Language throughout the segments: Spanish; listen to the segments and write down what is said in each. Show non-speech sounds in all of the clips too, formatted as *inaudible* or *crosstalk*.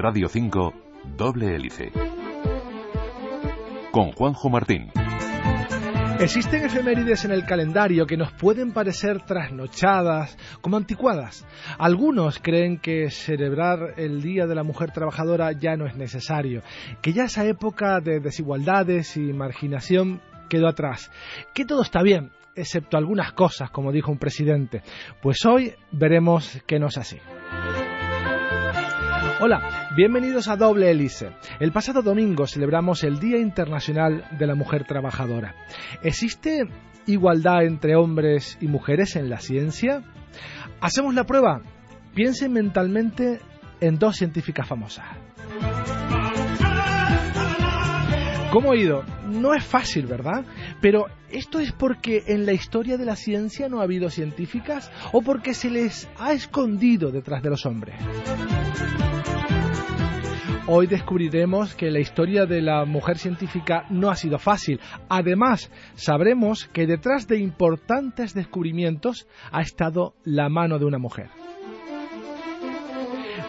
Radio 5, Doble Hélice. Con Juanjo Martín. Existen efemérides en el calendario que nos pueden parecer trasnochadas, como anticuadas. Algunos creen que celebrar el Día de la Mujer Trabajadora ya no es necesario, que ya esa época de desigualdades y marginación quedó atrás, que todo está bien, excepto algunas cosas, como dijo un presidente. Pues hoy veremos que no es así. Hola, bienvenidos a Doble Hélice. El pasado domingo celebramos el Día Internacional de la Mujer Trabajadora. ¿Existe igualdad entre hombres y mujeres en la ciencia? Hacemos la prueba. Piensen mentalmente en dos científicas famosas. ¿Cómo he ido? No es fácil, ¿verdad? Pero ¿esto es porque en la historia de la ciencia no ha habido científicas o porque se les ha escondido detrás de los hombres? Hoy descubriremos que la historia de la mujer científica no ha sido fácil. Además, sabremos que detrás de importantes descubrimientos ha estado la mano de una mujer.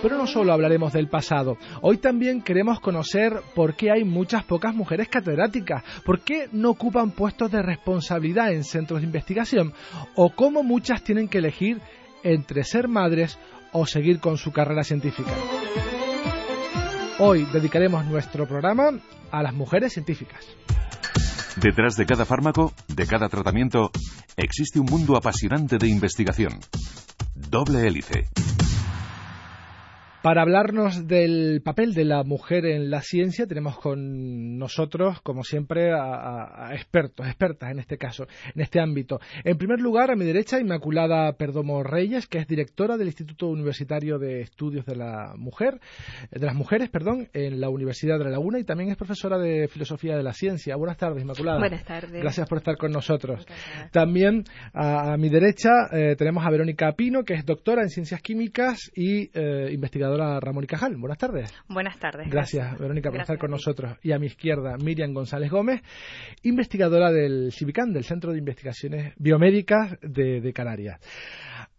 Pero no solo hablaremos del pasado, hoy también queremos conocer por qué hay muchas pocas mujeres catedráticas, por qué no ocupan puestos de responsabilidad en centros de investigación o cómo muchas tienen que elegir entre ser madres o seguir con su carrera científica. Hoy dedicaremos nuestro programa a las mujeres científicas. Detrás de cada fármaco, de cada tratamiento, existe un mundo apasionante de investigación. Doble hélice. Para hablarnos del papel de la mujer en la ciencia, tenemos con nosotros, como siempre, a, expertos, expertas en este caso, en este ámbito. En primer lugar, a mi derecha, Inmaculada Perdomo Reyes, que es directora del Instituto Universitario de Estudios de la Mujer, de las Mujeres, perdón, en la Universidad de La Laguna y también es profesora de Filosofía de la Ciencia. Buenas tardes, Inmaculada. Buenas tardes. Gracias por estar con nosotros. También a, mi derecha eh, tenemos a Verónica Pino, que es doctora en Ciencias Químicas y eh, investigadora Ramón y Cajal. Buenas tardes. Buenas tardes. Gracias, Verónica, por estar con nosotros. Y a mi izquierda, Miriam González Gómez, investigadora del CIVICAN, del Centro de Investigaciones Biomédicas de, Canarias.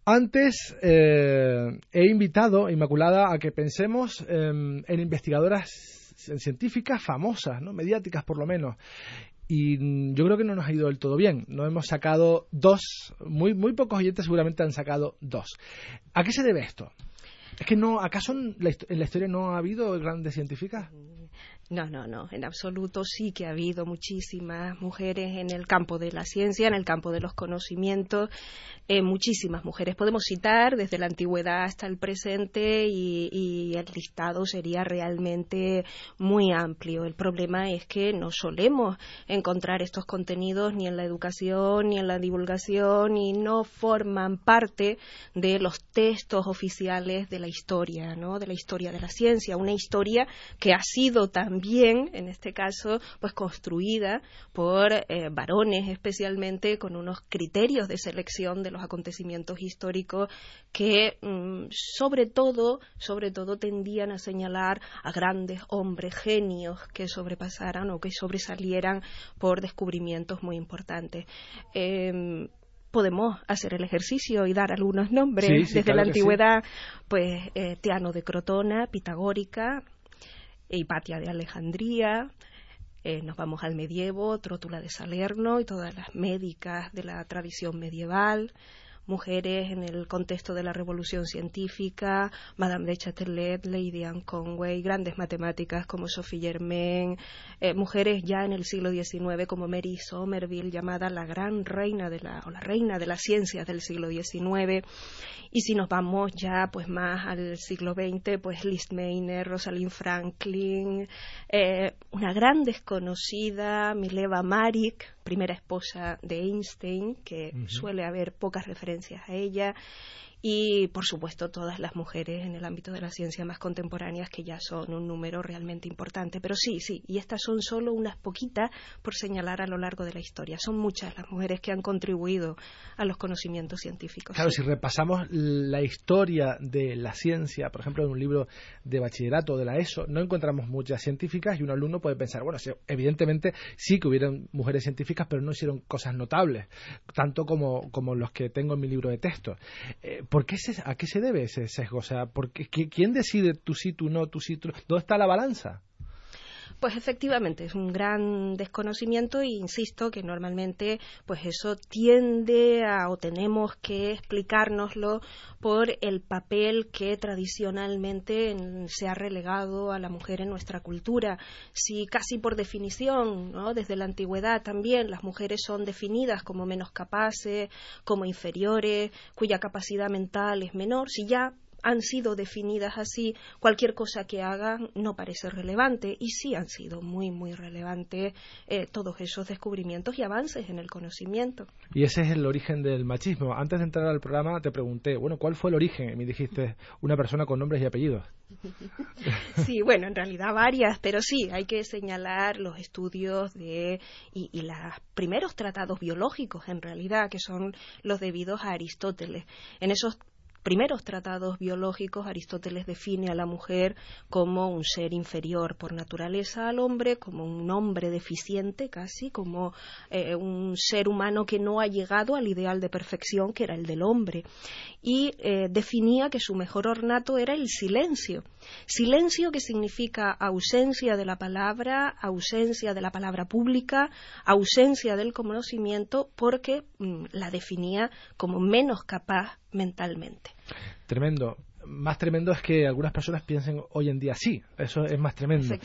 Antes eh, he invitado, Inmaculada, a que pensemos em, en investigadoras científicas famosas, ¿no? mediáticas por lo menos. Y yo creo que no nos ha ido del todo bien. No hemos sacado dos, muy, muy pocos oyentes seguramente han sacado dos. ¿A qué se debe esto? Es que no, ¿acaso en la, en la historia no ha habido grandes científicas? No, no, no. En absoluto sí que ha habido muchísimas mujeres en el campo de la ciencia, en el campo de los conocimientos, eh, muchísimas mujeres. Podemos citar desde la antigüedad hasta el presente y, el listado sería realmente muy amplio. El problema es que no solemos encontrar estos contenidos ni en la educación ni en la divulgación y no forman parte de los textos oficiales de la historia, ¿no? De la historia de la ciencia, una historia que ha sido también bien, en este caso, pues construida por eh, varones especialmente con unos criterios de selección de los acontecimientos históricos que mm, sobre todo, sobre todo tendían a señalar a grandes hombres genios que sobrepasaran o que sobresalieran por descubrimientos muy importantes. Em, podemos hacer el ejercicio y dar algunos nombres desde la antigüedad, pues eh, Teano de Crotona, Pitagórica, Hipatia de Alejandría, eh, nos vamos al medievo, Trótula de Salerno y todas las médicas de la tradición medieval, mujeres en el contexto de la revolución científica, Madame de Chatelet, Lady Anne Conway, grandes matemáticas como Sophie Germain, eh, mujeres ya en el siglo XIX como Mary Somerville, llamada la gran reina de la, o la reina de las ciencias del siglo XIX, y si nos vamos ya pues más al siglo XX, pues Liz Mayner, Rosalind Franklin, eh, una gran desconocida, Mileva Marik, primera esposa de Einstein, que suele haber pocas referencias a ella, y por supuesto todas las mujeres en el ámbito de la ciencia más contemporáneas que ya son un número realmente importante. Pero sí, sí, y estas son solo unas poquitas por señalar a lo largo de la historia. Son muchas las mujeres que han contribuido a los conocimientos científicos. Claro, si repasamos la historia de la ciencia, por ejemplo, en un libro de bachillerato de la ESO, no encontramos muchas científicas y un alumno puede pensar, bueno, evidentemente sí que hubieran mujeres científicas, pero no hicieron cosas notables, tanto como, como los que tengo en mi libro de texto. Eh, ¿por qué ¿A qué se debe ese sesgo? O sea, ¿quién decide tú sí, tú no, tú sí, tú ¿Dónde está la balanza? Pues efectivamente, es un gran desconocimiento e insisto que normalmente pues eso tiende a o tenemos que explicárnoslo por el papel que tradicionalmente se ha relegado a la mujer en nuestra cultura. Si casi por definición, ¿no? desde la antigüedad también las mujeres son definidas como menos capaces, como inferiores, cuya capacidad mental es menor, si ya han sido definidas así, cualquier cosa que hagan no parece relevante y sí han sido muy, muy relevantes eh, todos esos descubrimientos y avances en el conocimiento. Y ese es el origen del machismo. Antes de entrar al programa te pregunté, bueno, ¿cuál fue el origen? Y me dijiste, una persona con nombres y apellidos. *laughs* Sí, bueno, en realidad varias, pero sí, hay que señalar los estudios de, y, y los primeros tratados biológicos, en realidad, que son los debidos a Aristóteles. En esos primeros tratados biológicos, Aristóteles define a la mujer como un ser inferior por naturaleza al hombre, como un hombre deficiente casi, como eh, un ser humano que no ha llegado al ideal de perfección que era el del hombre. Y eh, definía que su mejor ornato era el silencio. Silencio que significa ausencia de la palabra, ausencia de la palabra pública, ausencia del conocimiento, porque mm, la definía como menos capaz mentalmente. Tremendo más tremendo es que algunas personas piensen hoy en día sí, eso es más tremendo.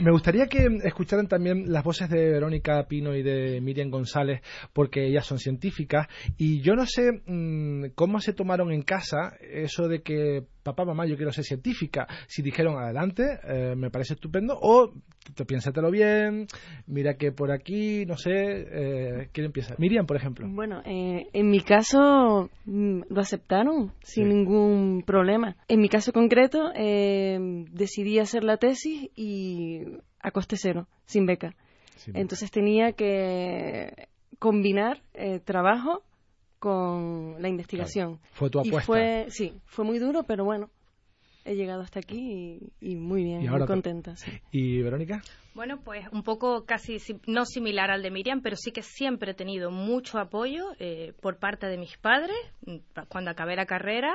Me gustaría que escucharan también las voces de Verónica Pino y de Miriam González, porque ellas son científicas, y yo no sé mm, cómo se tomaron en casa eso de que papá, mamá, yo quiero ser científica. Si dijeron adelante, eh, me parece estupendo, o te, piénsatelo bien, mira que por aquí, no sé, eh, ¿quién empieza? Miriam, por ejemplo. Bueno, eh, en mi caso mm, lo aceptaron sin ningún problema. En mi caso concreto, decidí hacer la tesis y a coste cero, sin beca. Entonces tenía que combinar trabajo con la investigación. Fue tu apuesta. fue, sí, fue muy duro, pero bueno, he llegado hasta aquí y, muy bien, muy contenta. ¿Y Verónica? Bueno, pues un poco casi no similar al de Miriam, pero sí que siempre he tenido mucho apoyo eh, por parte de mis padres. Cuando acabé la carrera,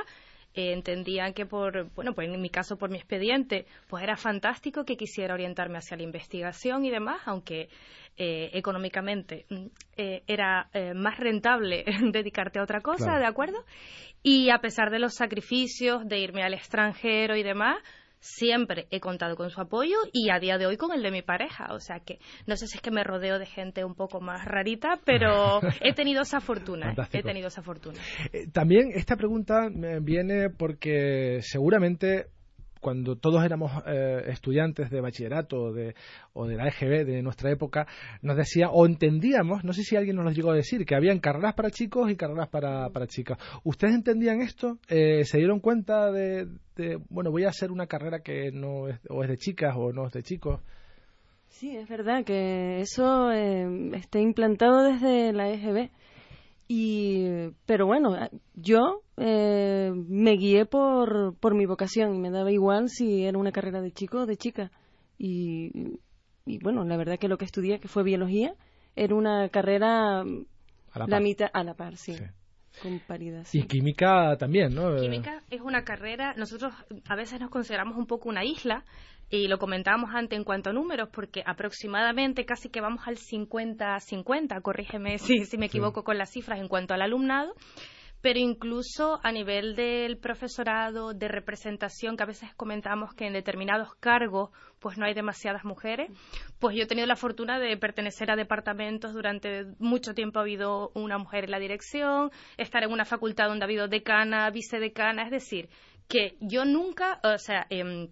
eh, entendían que por, bueno, pues en mi caso por mi expediente, pues era fantástico que quisiera orientarme hacia la investigación y demás, aunque eh, económicamente mm, eh, era más rentable *laughs* dedicarte a otra cosa, ¿de acuerdo? Y a pesar de los sacrificios de irme al extranjero y demás, siempre he contado con su apoyo y a día de hoy con el de mi pareja. O sea que no sé si es que me rodeo de gente un poco más rarita, pero *laughs* he tenido esa fortuna. He tenido esa fortuna. Eh, también esta pregunta viene porque seguramente cuando todos éramos eh, estudiantes de bachillerato o de, o de la EGB de nuestra época, nos decía, o entendíamos, no sé si alguien nos lo llegó a decir, que habían carreras para chicos y carreras para, para chicas. ¿Ustedes entendían esto? Eh, ¿Se dieron cuenta de, bueno, voy a hacer una carrera que no es, o es de chicas o no es de chicos? Sí, es verdad que eso eh, está implantado desde la EGB. Y, pero bueno, yo eh, me guié por, por mi vocación. Me daba igual si era una carrera de chico o de chica. Y, y bueno, la verdad que lo que estudié, que fue biología, era una carrera a la, mitad, a la par, sí. Con paridad. Y química también, ¿no? Química es una carrera, nosotros a veces nos consideramos un poco una isla, y lo comentábamos antes en cuanto a números, porque aproximadamente casi que vamos al 50-50, corrígeme si, si me equivoco con las cifras en cuanto al alumnado, pero incluso a nivel del profesorado, de representación, que a veces comentamos que en determinados cargos pues no hay demasiadas mujeres, pues yo he tenido la fortuna de pertenecer a departamentos, durante mucho tiempo ha habido una mujer en la dirección, estar en una facultad donde ha habido decana, vicedecana, es decir, que yo nunca, o sea, eh,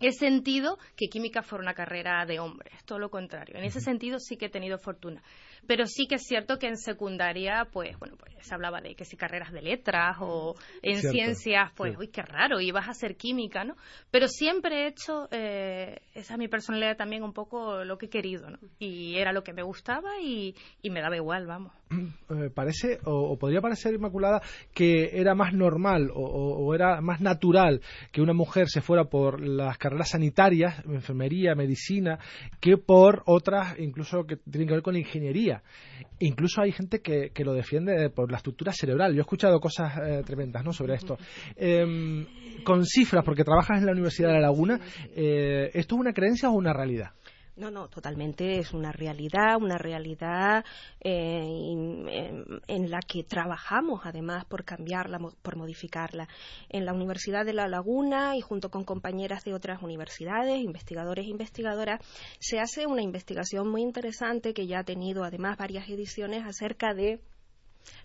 he sentido que química fuera una carrera de hombres, todo lo contrario. En ese sentido sí que he tenido fortuna. Pero sí que es cierto que en secundaria, pues, bueno, pues se hablaba de que si carreras de letras o en ciencias, pues, uy, qué raro, ibas a hacer química, ¿no? Pero siempre he hecho, eh, esa es mi personalidad también un poco lo que he querido, ¿no? Y era lo que me gustaba y, y me daba igual, vamos. Eh, parece, o, podría parecer, Inmaculada, que era más normal o, o, era más natural que una mujer se fuera por las carreras sanitarias, enfermería, medicina, que por otras, incluso que tienen que ver con ingeniería. Incluso hay gente que, lo defiende por la estructura cerebral. Yo he escuchado cosas eh, tremendas ¿no? sobre esto. Em, con cifras, porque trabajas en la Universidad de La Laguna, eh, ¿esto es una creencia o una realidad? No, no, totalmente es una realidad, una realidad eh, en, la que trabajamos además por cambiarla, por modificarla. En la Universidad de La Laguna y junto con compañeras de otras universidades, investigadores e investigadoras, se hace una investigación muy interesante que ya ha tenido además varias ediciones acerca de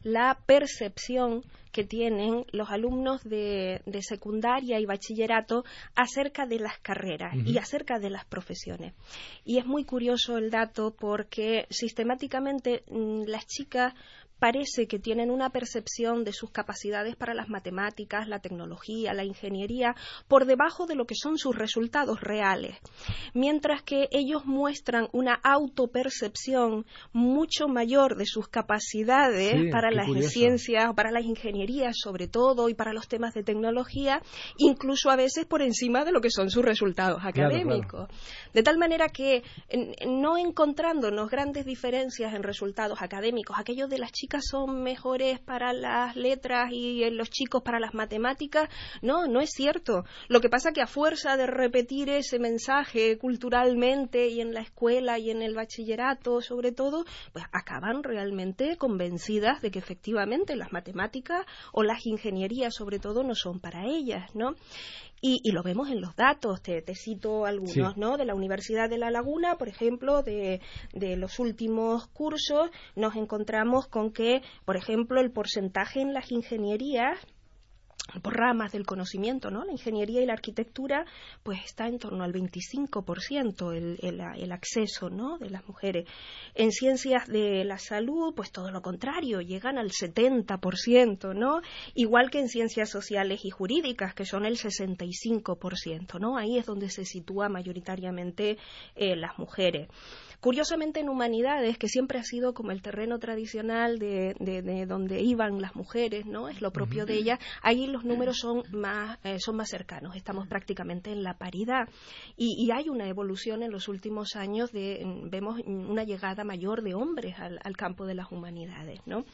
la percepción que tienen los alumnos de, secundaria y bachillerato acerca de las carreras y acerca de las profesiones. Y es muy curioso el dato porque sistemáticamente mm, las chicas parece que tienen una percepción de sus capacidades para las matemáticas, la tecnología, la ingeniería, por debajo de lo que son sus resultados reales, mientras que ellos muestran una autopercepción mucho mayor de sus capacidades para las ciencias, para las ingenierías sobre todo y para los temas de tecnología, incluso a veces por encima de lo que son sus resultados académicos. De tal manera que no encontrándonos grandes diferencias en resultados académicos, aquellos de las chicas son mejores para las letras y eh, los chicos para las matemáticas. No, no es cierto. Lo que pasa que a fuerza de repetir ese mensaje culturalmente y en la escuela y en el bachillerato, sobre todo, pues acaban realmente convencidas de que efectivamente las matemáticas o las ingenierías, sobre todo, no son para ellas, ¿no? Y, lo vemos en los datos, te, cito algunos, ¿no? De la Universidad de La Laguna, por ejemplo, de, de los últimos cursos, nos encontramos con que, por ejemplo, el porcentaje en las ingenierías por ramas del conocimiento, ¿no? La ingeniería y la arquitectura, pues está en torno al 25% el, el, el, acceso, ¿no? De las mujeres. En ciencias de la salud, pues todo lo contrario, llegan al 70%, ¿no? Igual que en ciencias sociales y jurídicas, que son el 65%, ¿no? Ahí es donde se sitúa mayoritariamente eh, las mujeres. Curiosamente en humanidades, que siempre ha sido como el terreno tradicional de, de, donde iban las mujeres, ¿no? Es lo propio de ellas, ahí los números son más, eh, son más cercanos, estamos prácticamente en la paridad. Y, hay una evolución en los últimos años de, vemos una llegada mayor de hombres al, al campo de las humanidades, ¿no?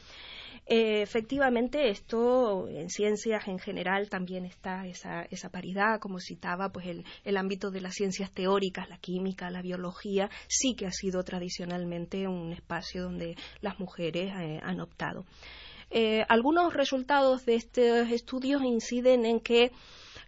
Eh, efectivamente, esto en ciencias en general también está esa, esa paridad, como citaba, pues el, el, ámbito de las ciencias teóricas, la química, la biología, sí que ha sido tradicionalmente un espacio donde las mujeres eh, han optado. Eh, algunos resultados de estos estudios inciden en que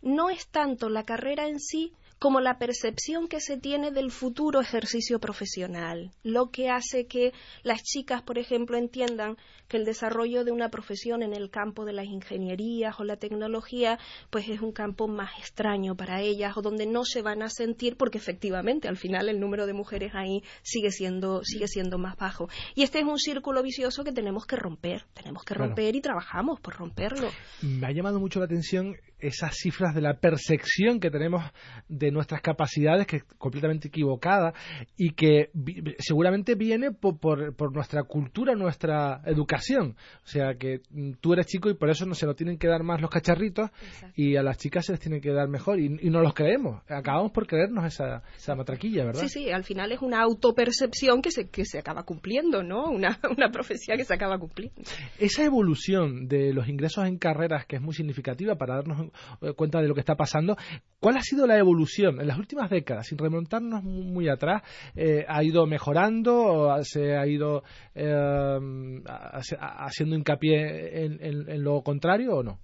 no es tanto la carrera en sí, como la percepción que se tiene del futuro ejercicio profesional, lo que hace que las chicas, por ejemplo, entiendan que el desarrollo de una profesión en el campo de las ingenierías o la tecnología, pues es un campo más extraño para ellas o donde no se van a sentir porque efectivamente al final el número de mujeres ahí sigue siendo sigue siendo más bajo. Y este es un círculo vicioso que tenemos que romper, tenemos que romper y trabajamos por romperlo. Me ha llamado mucho la atención esas cifras de la percepción que tenemos de nuestras capacidades, que es completamente equivocada y que seguramente viene por, por, nuestra cultura, nuestra educación. O sea, que mm, tú eres chico y por eso no se lo tienen que dar más los cacharritos y a las chicas se les tiene que dar mejor y, no los creemos. Acabamos por creernos esa, esa matraquilla, ¿verdad? Sí, sí, al final es una autopercepción que se, que se acaba cumpliendo, ¿no? Una, *laughs* una profecía que se acaba cumpliendo. Esa evolución de los ingresos en carreras que es muy significativa para darnos eh, cuenta de lo que está pasando. ¿Cuál ha sido la evolución en las últimas décadas, sin remontarnos muy atrás? Eh, ¿Ha ido mejorando o se ha ido eh, haciendo hincapié en, lo contrario o no?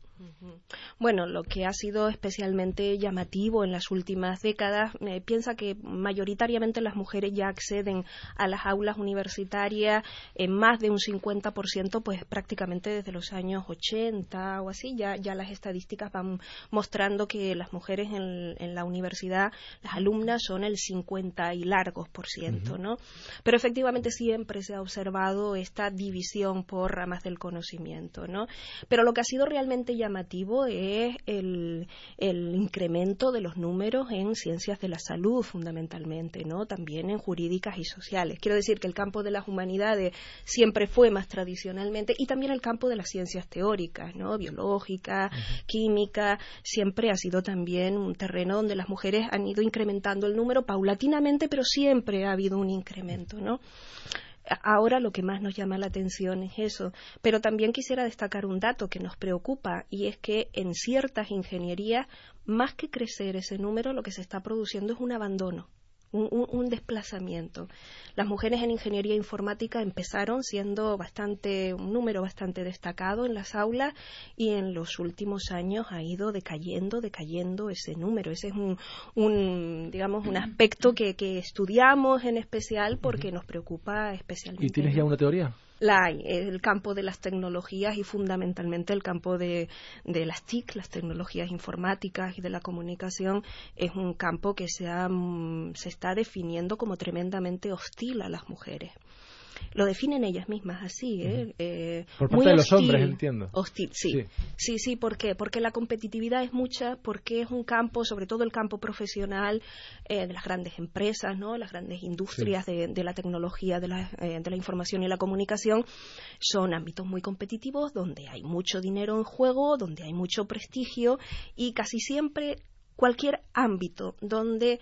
Bueno, lo que ha sido especialmente llamativo en las últimas décadas, eh, piensa que mayoritariamente las mujeres ya acceden a las aulas universitarias en más de un 50%, pues prácticamente desde los años 80 o así, ya, ya las estadísticas van mostrando que las mujeres en, en la universidad, las alumnas son el 50 y largos por ciento, ¿no? Pero efectivamente siempre se ha observado esta división por ramas del conocimiento, ¿no? Pero lo que ha sido realmente llamativo es el, incremento de los números en ciencias de la salud, fundamentalmente, ¿no? También en jurídicas y sociales. Quiero decir que el campo de las humanidades siempre fue más tradicionalmente y también el campo de las ciencias teóricas, ¿no? Biológica, química, siempre ha sido también un terreno donde las mujeres han ido incrementando el número paulatinamente, pero siempre ha habido un incremento, ¿no? Ahora lo que más nos llama la atención es eso, pero también quisiera destacar un dato que nos preocupa y es que en ciertas ingenierías, más que crecer ese número, lo que se está produciendo es un abandono un, desplazamiento. Las mujeres en ingeniería informática empezaron siendo bastante, un número bastante destacado en las aulas y en los últimos años ha ido decayendo, decayendo ese número. Ese es un, digamos, un aspecto que, que estudiamos en especial porque nos preocupa especialmente. ¿Y tienes ya una teoría? La hay, el campo de las tecnologías y fundamentalmente el campo de, las TIC, las tecnologías informáticas y de la comunicación, es un campo que se, mm, se está definiendo como tremendamente hostil a las mujeres lo definen ellas mismas así, ¿eh? eh Por parte de los hombres, entiendo. Hostil, sí. sí. Sí, ¿por qué? Porque la competitividad es mucha, porque es un campo, sobre todo el campo profesional eh, de las grandes empresas, ¿no? Las grandes industrias de, la tecnología, de la, eh, de la información y la comunicación, son ámbitos muy competitivos donde hay mucho dinero en juego, donde hay mucho prestigio y casi siempre cualquier ámbito donde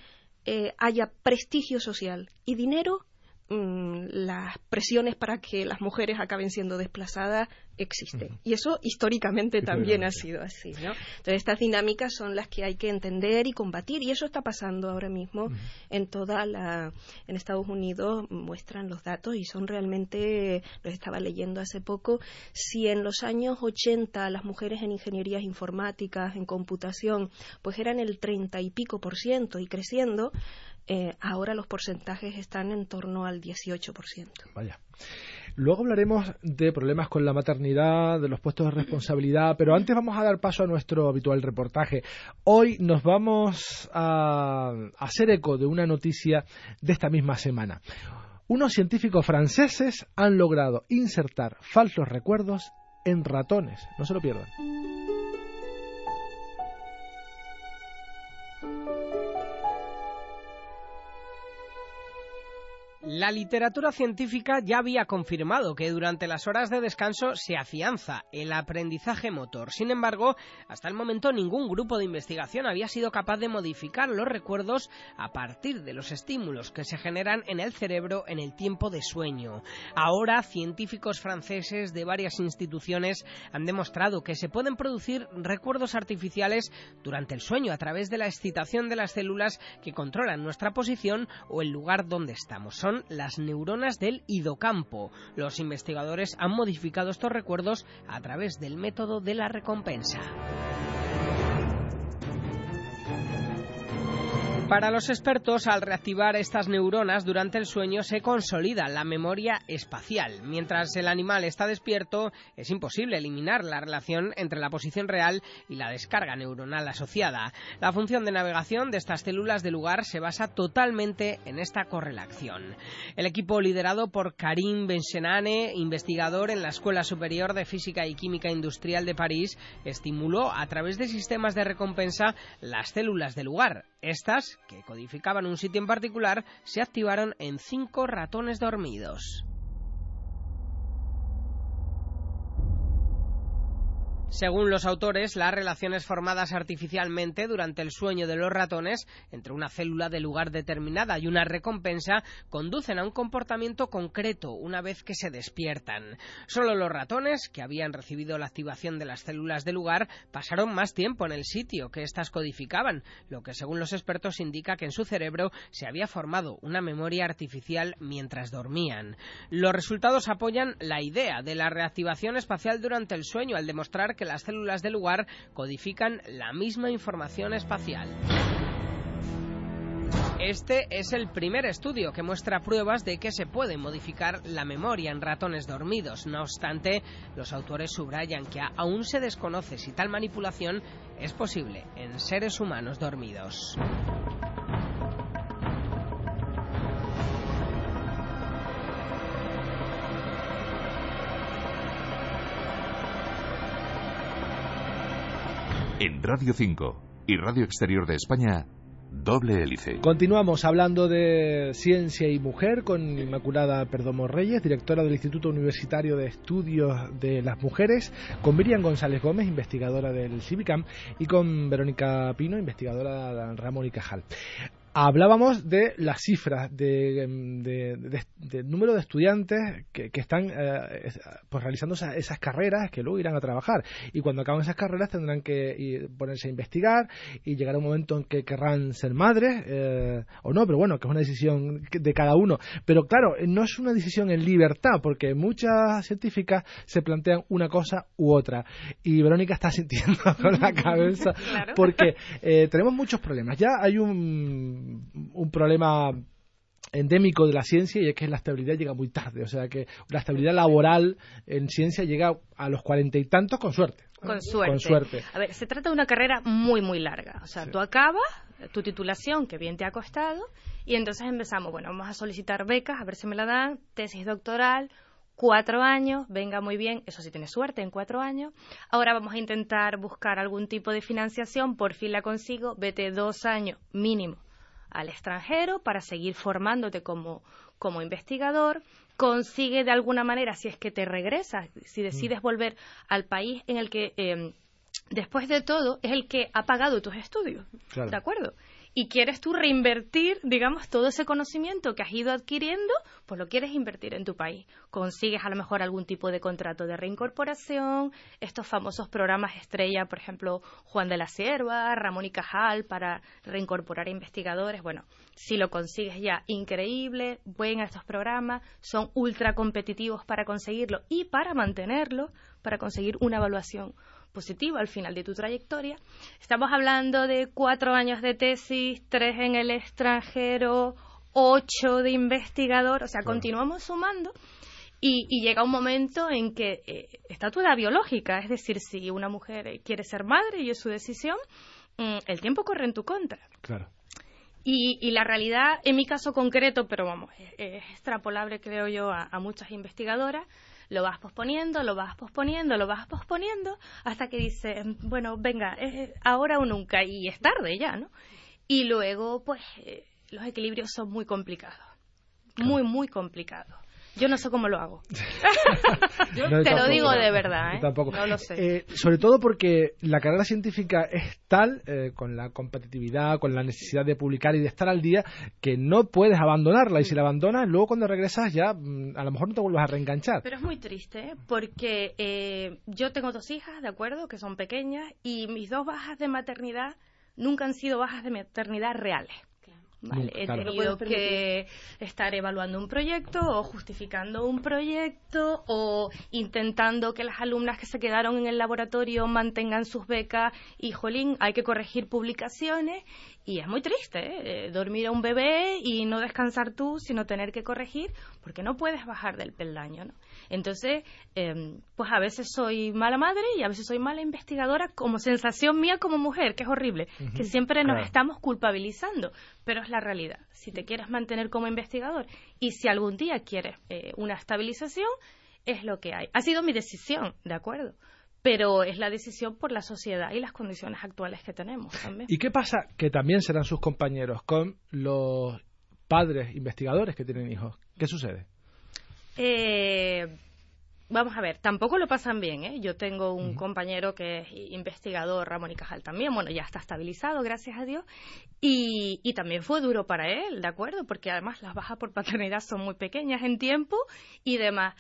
haya prestigio social y dinero Mm, las presiones para que las mujeres acaben siendo desplazadas existen. Y eso históricamente también ha sido así. ¿no? Entonces, estas dinámicas son las que hay que entender y combatir. Y eso está pasando ahora mismo en toda la. En Estados Unidos muestran los datos y son realmente. Los estaba leyendo hace poco. Si en los años 80 las mujeres en ingenierías informáticas, en computación, pues eran el treinta y pico por ciento y creciendo eh, ahora los porcentajes están en torno al 18%. Vaya. Luego hablaremos de problemas con la maternidad, de los puestos de responsabilidad, pero antes vamos a dar paso a nuestro habitual reportaje. Hoy nos vamos a hacer eco de una noticia de esta misma semana. Unos científicos franceses han logrado insertar falsos recuerdos en ratones. No se lo pierdan. La literatura científica ya había confirmado que durante las horas de descanso se afianza el aprendizaje motor. Sin embargo, hasta el momento ningún grupo de investigación había sido capaz de modificar los recuerdos a partir de los estímulos que se generan en el cerebro en el tiempo de sueño. Ahora, científicos franceses de varias instituciones han demostrado que se pueden producir recuerdos artificiales durante el sueño a través de la excitación de las células que controlan nuestra posición o el lugar donde estamos. Son las neuronas del hidocampo. Los investigadores han modificado estos recuerdos a través del método de la recompensa. Para los expertos, al reactivar estas neuronas durante el sueño se consolida la memoria espacial. Mientras el animal está despierto, es imposible eliminar la relación entre la posición real y la descarga neuronal asociada. La función de navegación de estas células de lugar se basa totalmente en esta correlación. El equipo liderado por Karim Bensenane, investigador en la Escuela Superior de Física y Química Industrial de París, estimuló a través de sistemas de recompensa las células de lugar. Estas que codificaban un sitio en particular, se activaron en cinco ratones dormidos. Según los autores, las relaciones formadas artificialmente durante el sueño de los ratones entre una célula de lugar determinada y una recompensa conducen a un comportamiento concreto una vez que se despiertan. Solo los ratones, que habían recibido la activación de las células de lugar, pasaron más tiempo en el sitio que éstas codificaban, lo que según los expertos indica que en su cerebro se había formado una memoria artificial mientras dormían. Los resultados apoyan la idea de la reactivación espacial durante el sueño al demostrar que que las células del lugar codifican la misma información espacial. Este es el primer estudio que muestra pruebas de que se puede modificar la memoria en ratones dormidos. No obstante, los autores subrayan que aún se desconoce si tal manipulación es posible en seres humanos dormidos. En Radio 5 y Radio Exterior de España, Doble hélice. Continuamos hablando de ciencia y mujer con Inmaculada Perdomo Reyes, directora del Instituto Universitario de Estudios de las Mujeres, con Miriam González Gómez, investigadora del Civicam, y con Verónica Pino, investigadora de Ramón y Cajal hablábamos de las cifras de, número de estudiantes que, están eh, pues realizando esas, carreras que luego irán a trabajar. Y cuando acaban esas carreras tendrán que ponerse a investigar y llegará un momento en que querrán ser madres eh, o no pero bueno que es una decisión de cada uno. Pero claro no es una decisión en libertad porque muchas científicas se plantean una cosa u otra. Y Verónica está *laughs* sintiendo con la *laughs* cabeza porque eh, tenemos muchos problemas. Ya hay un un problema endémico de la ciencia y es que la estabilidad llega muy tarde. O sea que la estabilidad laboral en ciencia llega a los cuarenta y tantos con suerte. Con suerte. A ver, se trata de una carrera muy, muy larga. O sea, tú acabas tu titulación, que bien te ha costado, y entonces empezamos, bueno, vamos a solicitar becas, a ver si me la dan, tesis doctoral, cuatro años, venga muy bien, eso sí tiene suerte, en cuatro años. Ahora vamos a intentar buscar algún tipo de financiación, por fin la consigo, vete dos años mínimo al extranjero para seguir formándote como, como investigador, consigue de alguna manera, si es que te regresas, si decides mm. volver al país en el que, em, después de todo, es el que ha pagado tus estudios. ¿De acuerdo? Y quieres tú reinvertir, digamos, todo ese conocimiento que has ido adquiriendo, pues lo quieres invertir en tu país. Consigues a lo mejor algún tipo de contrato de reincorporación, estos famosos programas estrella, por ejemplo, Juan de la Sierva, Ramón y Cajal, para reincorporar investigadores. Bueno, si lo consigues ya, increíble, ven a estos programas, son ultra competitivos para conseguirlo y para mantenerlo, para conseguir una evaluación positivo al final de tu trayectoria. Estamos hablando de cuatro años de tesis, tres en el extranjero, ocho de investigador, o sea, continuamos sumando. Y, llega un momento en que eh, está tu edad biológica, es decir, si una mujer quiere ser madre y es su decisión, mm, el tiempo corre en tu contra. Claro. Y, la realidad, en mi caso concreto, pero vamos, es, extrapolable, creo yo, a muchas investigadoras, lo vas posponiendo, lo vas posponiendo, lo vas posponiendo, hasta que dices, bueno, venga, ahora o nunca, y es tarde ya, ¿no? Y luego, pues, eh, los equilibrios son muy complicados, muy, muy complicados. Yo no sé cómo lo hago. *laughs* *laughs* te lo digo de verdad, ¿eh? Tampoco. No lo sé. Eh, sobre todo porque la carrera científica es tal, eh, con la competitividad, con la necesidad de publicar y de estar al día, que no puedes abandonarla. Y si la abandonas, luego cuando regresas ya mm, a lo mejor no te vuelves a reenganchar. Pero es muy triste, porque yo tengo dos hijas, ¿de acuerdo? Que son pequeñas, y mis dos bajas de maternidad nunca han sido bajas de maternidad reales. Vale, he tenido que estar evaluando un proyecto o justificando un proyecto o intentando que las alumnas que se quedaron en el laboratorio mantengan sus becas y, jolín, hay que corregir publicaciones y es muy triste ¿eh? dormir a un bebé y no descansar tú, sino tener que corregir porque no puedes bajar del peldaño, ¿no? Entonces, em, pues a veces soy mala madre y a veces soy mala investigadora como sensación mía como mujer, que es horrible, que siempre nos estamos culpabilizando, pero es la realidad. Si te quieres mantener como investigador y si algún día quieres eh, una estabilización, es lo que hay. Ha sido mi decisión, ¿de acuerdo? pero es la decisión por la sociedad y las condiciones actuales que tenemos también. ¿Y qué pasa? Que también serán sus compañeros con los padres investigadores que tienen hijos. ¿Qué sucede? Eh, vamos a ver, tampoco lo pasan bien. ¿eh? Yo tengo un compañero que es investigador, Ramón y Cajal también, bueno, ya está estabilizado, gracias a Dios, y, y también fue duro para él, ¿de acuerdo? Porque además las bajas por paternidad son muy pequeñas en tiempo y demás.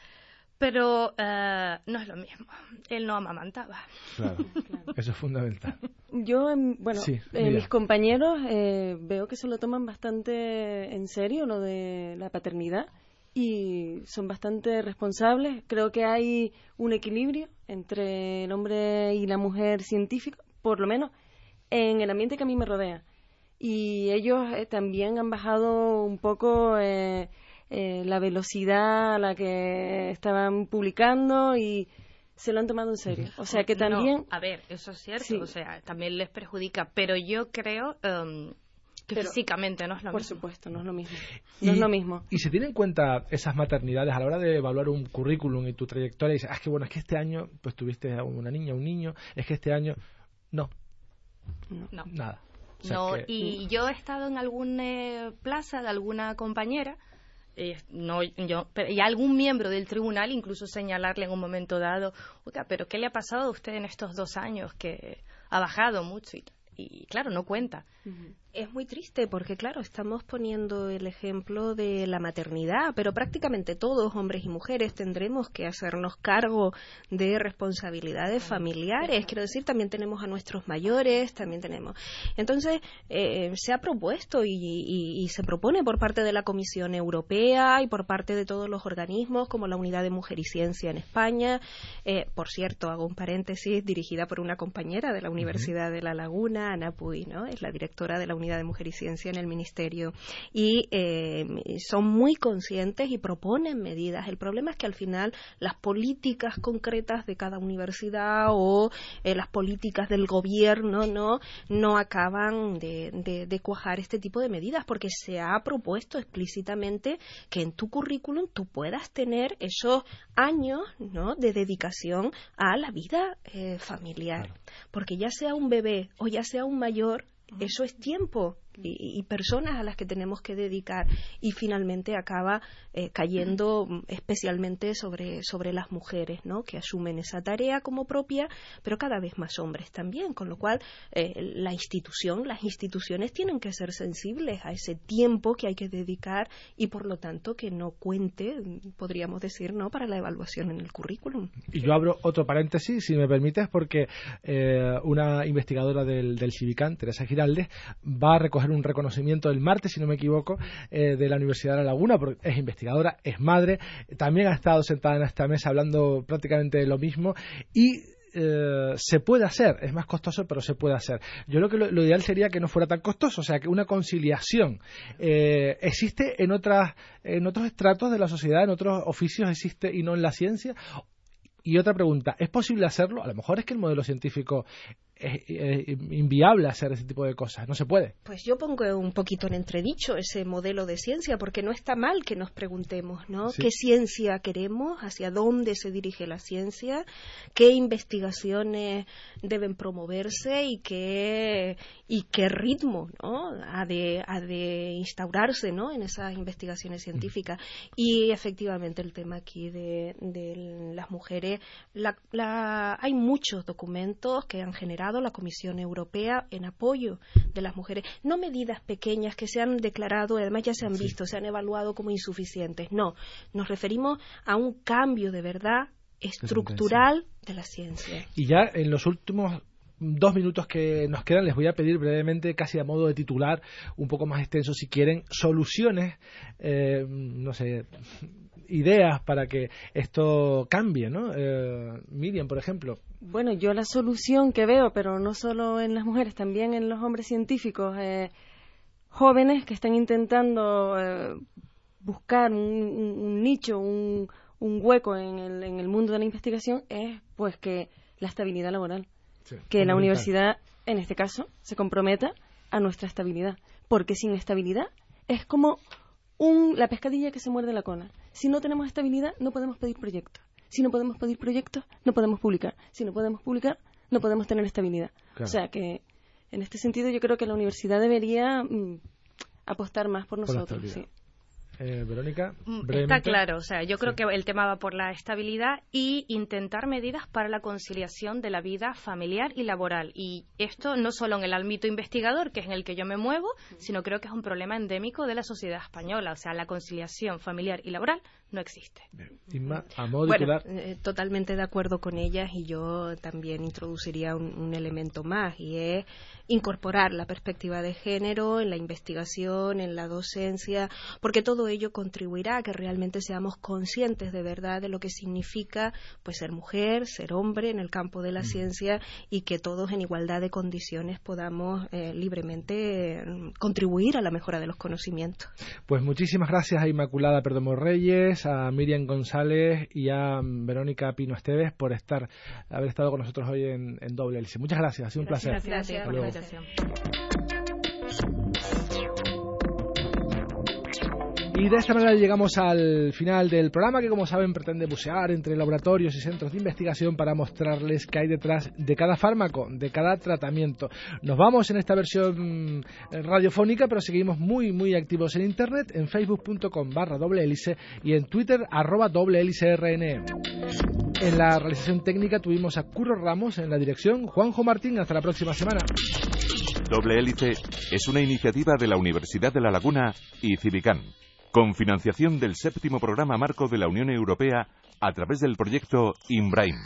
Pero eh, no es lo mismo. Él no amamantaba. Claro, *laughs* eso es fundamental. Yo, em, bueno, eh, mis compañeros veo que se lo toman bastante en serio lo de la paternidad y son bastante responsables. Creo que hay un equilibrio entre el hombre y la mujer científico, por lo menos en el ambiente que a mí me rodea. Y ellos eh, también han bajado un poco eh, eh, la velocidad a la que estaban publicando y se lo han tomado en serio. O sea que también... a ver, eso es cierto, o sea, también les perjudica, pero yo creo um, que físicamente no es lo por mismo. Por supuesto, no es lo mismo. No es lo mismo. Y se tienen en cuenta esas maternidades a la hora de evaluar un currículum y tu trayectoria y dices, ah, es que bueno, es que este año pues tuviste a una niña, un niño, es que este año... No. No. Nada. no, y yo he estado en alguna plaza de alguna compañera eh, no yo y algún miembro del tribunal incluso señalarle en un momento dado oiga pero qué le ha pasado a usted en estos dos años que ha bajado mucho y, y claro no cuenta es muy triste porque, claro, estamos poniendo el ejemplo de la maternidad, pero prácticamente todos, hombres y mujeres, tendremos que hacernos cargo de responsabilidades familiares. Quiero decir, también tenemos a nuestros mayores, también tenemos. Entonces, eh, se ha propuesto y, se propone por parte de la Comisión Europea y por parte de todos los organismos, como la Unidad de Mujer y Ciencia en España. Eh, por cierto, hago un paréntesis, dirigida por una compañera de la Universidad de La Laguna, Ana Puy, ¿no? Es la directora de la Unidad de Mujer y Ciencia en el Ministerio y eh, son muy conscientes y proponen medidas. El problema es que al final las políticas concretas de cada universidad o eh, las políticas del gobierno no, no acaban de, de, cuajar este tipo de medidas porque se ha propuesto explícitamente que en tu currículum tú puedas tener esos años ¿no? de dedicación a la vida eh, familiar. Porque ya sea un bebé o ya sea un mayor, eso es tiempo y, personas a las que tenemos que dedicar. Y finalmente acaba eh, cayendo mm, especialmente sobre, sobre las mujeres ¿no? que asumen esa tarea como propia pero cada vez más hombres también con lo cual eh, la institución las instituciones tienen que ser sensibles a ese tiempo que hay que dedicar y por lo tanto que no cuente podríamos decir no para la evaluación en el currículum. Y yo abro otro paréntesis si me permites porque eh, una investigadora del, del Civicán Teresa Giraldes va a recoger un reconocimiento el martes, si no me equivoco, eh, de la Universidad de La Laguna, porque es investigadora, es madre, también ha estado sentada en esta mesa hablando prácticamente de lo mismo y eh, se puede hacer, es más costoso, pero se puede hacer. Yo creo que lo, ideal sería que no fuera tan costoso, o sea, que una conciliación eh, existe en otras, en otros estratos de la sociedad, en otros oficios existe y no en la ciencia. Y otra pregunta, ¿es posible hacerlo? A lo mejor es que el modelo científico es, inviable hacer ese tipo de cosas, no se puede. Pues yo pongo un poquito en entredicho ese modelo de ciencia, porque no está mal que nos preguntemos, ¿no? ¿Qué ciencia queremos? ¿Hacia dónde se dirige la ciencia? ¿Qué investigaciones deben promoverse y qué, y qué ritmo, ¿no? Ha de, ha de instaurarse, ¿no? En esas investigaciones científicas. Y efectivamente el tema aquí de, de las mujeres, la, hay muchos documentos que han generado la Comisión Europea en apoyo de las mujeres. No medidas pequeñas que se han declarado, además ya se han visto, se han evaluado como insuficientes. No, nos referimos a un cambio de verdad estructural de la ciencia. Y ya en los últimos dos minutos que nos quedan les voy a pedir brevemente, casi a modo de titular, un poco más extenso si quieren, soluciones, eh, no sé, ideas para que esto cambie, ¿no? Eh, Miriam, por ejemplo. Bueno, yo la solución que veo, pero no solo en las mujeres, también en los hombres científicos, eh, jóvenes que están intentando eh, buscar un, nicho, un, hueco en el, en el, mundo de la investigación, es pues que la estabilidad laboral. que la universidad, en este caso, se comprometa a nuestra estabilidad. Porque sin estabilidad es como un, la pescadilla que se muerde la cola. Si no tenemos estabilidad, no podemos pedir proyectos. Si no podemos pedir proyectos, no podemos publicar. Si no podemos publicar, no podemos tener estabilidad. O sea que, en este sentido, yo creo que la universidad debería mm, apostar más por nosotros. Eh, Verónica, mm, Está claro, o sea, yo creo que el tema va por la estabilidad y intentar medidas para la conciliación de la vida familiar y laboral. Y esto no solo en el ámbito investigador, que es en el que yo me muevo, sino creo que es un problema endémico de la sociedad española. O sea, la conciliación familiar y laboral no existe. a modo bueno, eh, totalmente de acuerdo con ellas y yo también introduciría un, elemento más y es incorporar la perspectiva de género en la investigación, en la docencia, porque todo todo ello contribuirá a que realmente seamos conscientes de verdad de lo que significa pues ser mujer, ser hombre en el campo de la mm. ciencia y que todos en igualdad de condiciones podamos eh, libremente mm, contribuir a la mejora de los conocimientos. Pues muchísimas gracias a Inmaculada Perdomo Reyes, a Miriam González y a mm, Verónica Pino Esteves por estar haber estado con nosotros hoy en, Doble Hélice. Muchas gracias, ha sido un placer. Gracias, por la invitación. Y de esta manera llegamos al final del programa que como saben pretende bucear entre laboratorios y centros de investigación para mostrarles qué hay detrás de cada fármaco, de cada tratamiento. Nos vamos en esta versión mm, radiofónica, pero seguimos muy muy activos en internet, en facebook.com barra doble hélice y en twitter arroba doble hélice rn. En la realización técnica tuvimos a Curro Ramos en la dirección, Juanjo Martín, hasta la próxima semana. Doble Hélice es una iniciativa de la Universidad de La Laguna y Civicán con financiación del séptimo programa marco de la Unión Europea a través del proyecto INBRAIN.